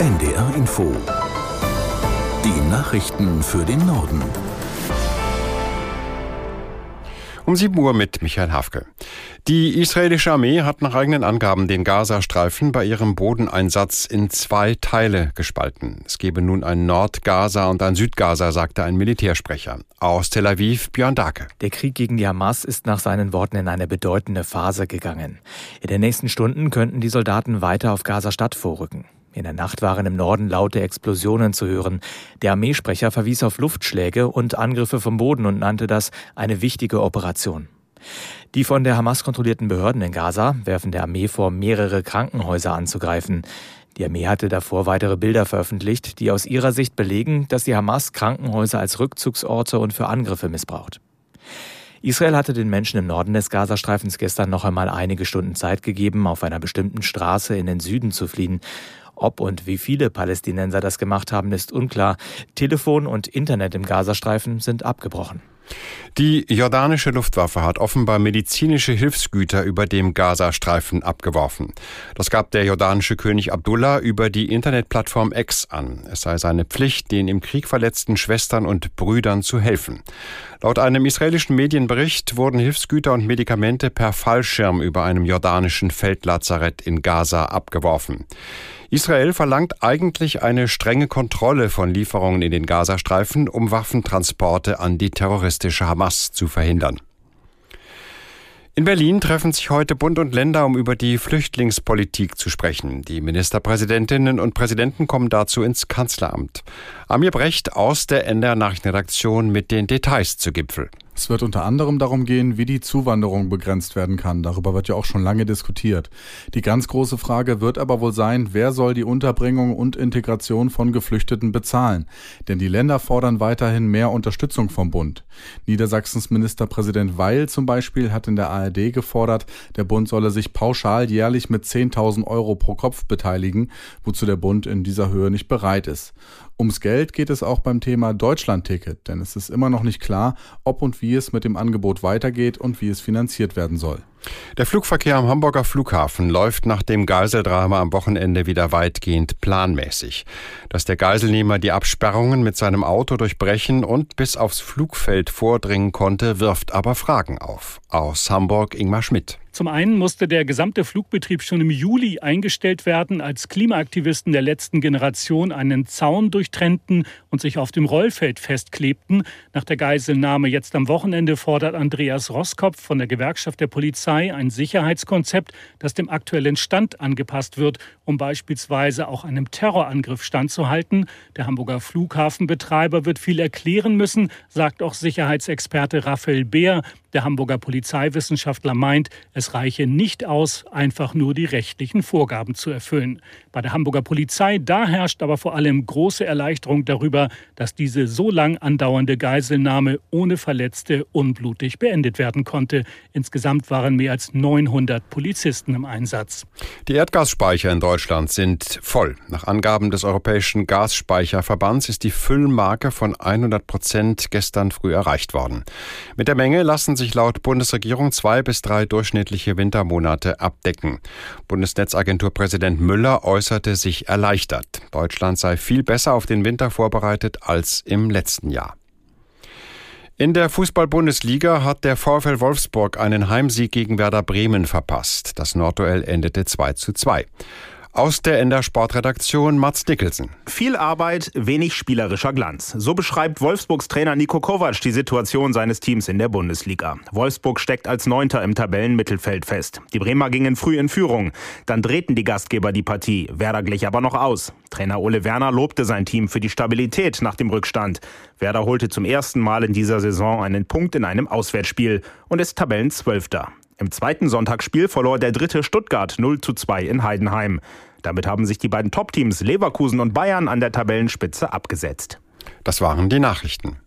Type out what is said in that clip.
NDR Info. Die Nachrichten für den Norden. Um 7 Uhr mit Michael Hafke. Die israelische Armee hat nach eigenen Angaben den Gazastreifen bei ihrem Bodeneinsatz in zwei Teile gespalten. Es gebe nun ein Nord-Gaza und ein Süd-Gaza, sagte ein Militärsprecher. Aus Tel Aviv, Björn Dake. Der Krieg gegen die Hamas ist nach seinen Worten in eine bedeutende Phase gegangen. In den nächsten Stunden könnten die Soldaten weiter auf Gaza-Stadt vorrücken. In der Nacht waren im Norden laute Explosionen zu hören. Der Armeesprecher verwies auf Luftschläge und Angriffe vom Boden und nannte das eine wichtige Operation. Die von der Hamas kontrollierten Behörden in Gaza werfen der Armee vor, mehrere Krankenhäuser anzugreifen. Die Armee hatte davor weitere Bilder veröffentlicht, die aus ihrer Sicht belegen, dass die Hamas Krankenhäuser als Rückzugsorte und für Angriffe missbraucht. Israel hatte den Menschen im Norden des Gazastreifens gestern noch einmal einige Stunden Zeit gegeben, auf einer bestimmten Straße in den Süden zu fliehen. Ob und wie viele Palästinenser das gemacht haben, ist unklar. Telefon und Internet im Gazastreifen sind abgebrochen. Die jordanische Luftwaffe hat offenbar medizinische Hilfsgüter über dem Gazastreifen abgeworfen. Das gab der jordanische König Abdullah über die Internetplattform X an. Es sei seine Pflicht, den im Krieg verletzten Schwestern und Brüdern zu helfen. Laut einem israelischen Medienbericht wurden Hilfsgüter und Medikamente per Fallschirm über einem jordanischen Feldlazarett in Gaza abgeworfen. Israel verlangt eigentlich eine strenge Kontrolle von Lieferungen in den Gazastreifen, um Waffentransporte an die terroristische Hamas zu verhindern. In Berlin treffen sich heute Bund und Länder, um über die Flüchtlingspolitik zu sprechen. Die Ministerpräsidentinnen und Präsidenten kommen dazu ins Kanzleramt. Amir Brecht aus der NDR Nachrichtenredaktion mit den Details zu Gipfel. Es wird unter anderem darum gehen, wie die Zuwanderung begrenzt werden kann. Darüber wird ja auch schon lange diskutiert. Die ganz große Frage wird aber wohl sein, wer soll die Unterbringung und Integration von Geflüchteten bezahlen? Denn die Länder fordern weiterhin mehr Unterstützung vom Bund. Niedersachsens Ministerpräsident Weil zum Beispiel hat in der ARD gefordert, der Bund solle sich pauschal jährlich mit 10.000 Euro pro Kopf beteiligen, wozu der Bund in dieser Höhe nicht bereit ist. Ums Geld geht es auch beim Thema Deutschlandticket, denn es ist immer noch nicht klar, ob und wie es mit dem Angebot weitergeht und wie es finanziert werden soll. Der Flugverkehr am Hamburger Flughafen läuft nach dem Geiseldrama am Wochenende wieder weitgehend planmäßig. Dass der Geiselnehmer die Absperrungen mit seinem Auto durchbrechen und bis aufs Flugfeld vordringen konnte, wirft aber Fragen auf. Aus Hamburg Ingmar Schmidt. Zum einen musste der gesamte Flugbetrieb schon im Juli eingestellt werden, als Klimaaktivisten der letzten Generation einen Zaun durchtrennten und sich auf dem Rollfeld festklebten. Nach der Geiselnahme jetzt am Wochenende fordert Andreas Roskopf von der Gewerkschaft der Polizei ein Sicherheitskonzept, das dem aktuellen Stand angepasst wird, um beispielsweise auch einem Terrorangriff standzuhalten. Der Hamburger Flughafenbetreiber wird viel erklären müssen, sagt auch Sicherheitsexperte Raphael Beer. Der Hamburger Polizeiwissenschaftler meint, es reiche nicht aus, einfach nur die rechtlichen Vorgaben zu erfüllen. Bei der Hamburger Polizei, da herrscht aber vor allem große Erleichterung darüber, dass diese so lang andauernde Geiselnahme ohne Verletzte unblutig beendet werden konnte. Insgesamt waren mehr als 900 Polizisten im Einsatz. Die Erdgasspeicher in Deutschland sind voll. Nach Angaben des Europäischen Gasspeicherverbands ist die Füllmarke von 100 Prozent gestern früh erreicht worden. Mit der Menge lassen sich laut Bundesregierung zwei bis drei durchschnittliche Wintermonate abdecken. Bundesnetzagenturpräsident Müller äußerte sich erleichtert. Deutschland sei viel besser auf den Winter vorbereitet als im letzten Jahr. In der Fußball-Bundesliga hat der VfL Wolfsburg einen Heimsieg gegen Werder Bremen verpasst. Das Nordduell endete 2 zu 2. Aus der NDR Sportredaktion Mats Nicholson. Viel Arbeit, wenig spielerischer Glanz. So beschreibt Wolfsburgs Trainer Nico Kovac die Situation seines Teams in der Bundesliga. Wolfsburg steckt als Neunter im Tabellenmittelfeld fest. Die Bremer gingen früh in Führung. Dann drehten die Gastgeber die Partie. Werder glich aber noch aus. Trainer Ole Werner lobte sein Team für die Stabilität nach dem Rückstand. Werder holte zum ersten Mal in dieser Saison einen Punkt in einem Auswärtsspiel und ist Tabellenzwölfter. Im zweiten Sonntagsspiel verlor der dritte Stuttgart 0 zu 2 in Heidenheim. Damit haben sich die beiden Top-Teams Leverkusen und Bayern an der Tabellenspitze abgesetzt. Das waren die Nachrichten.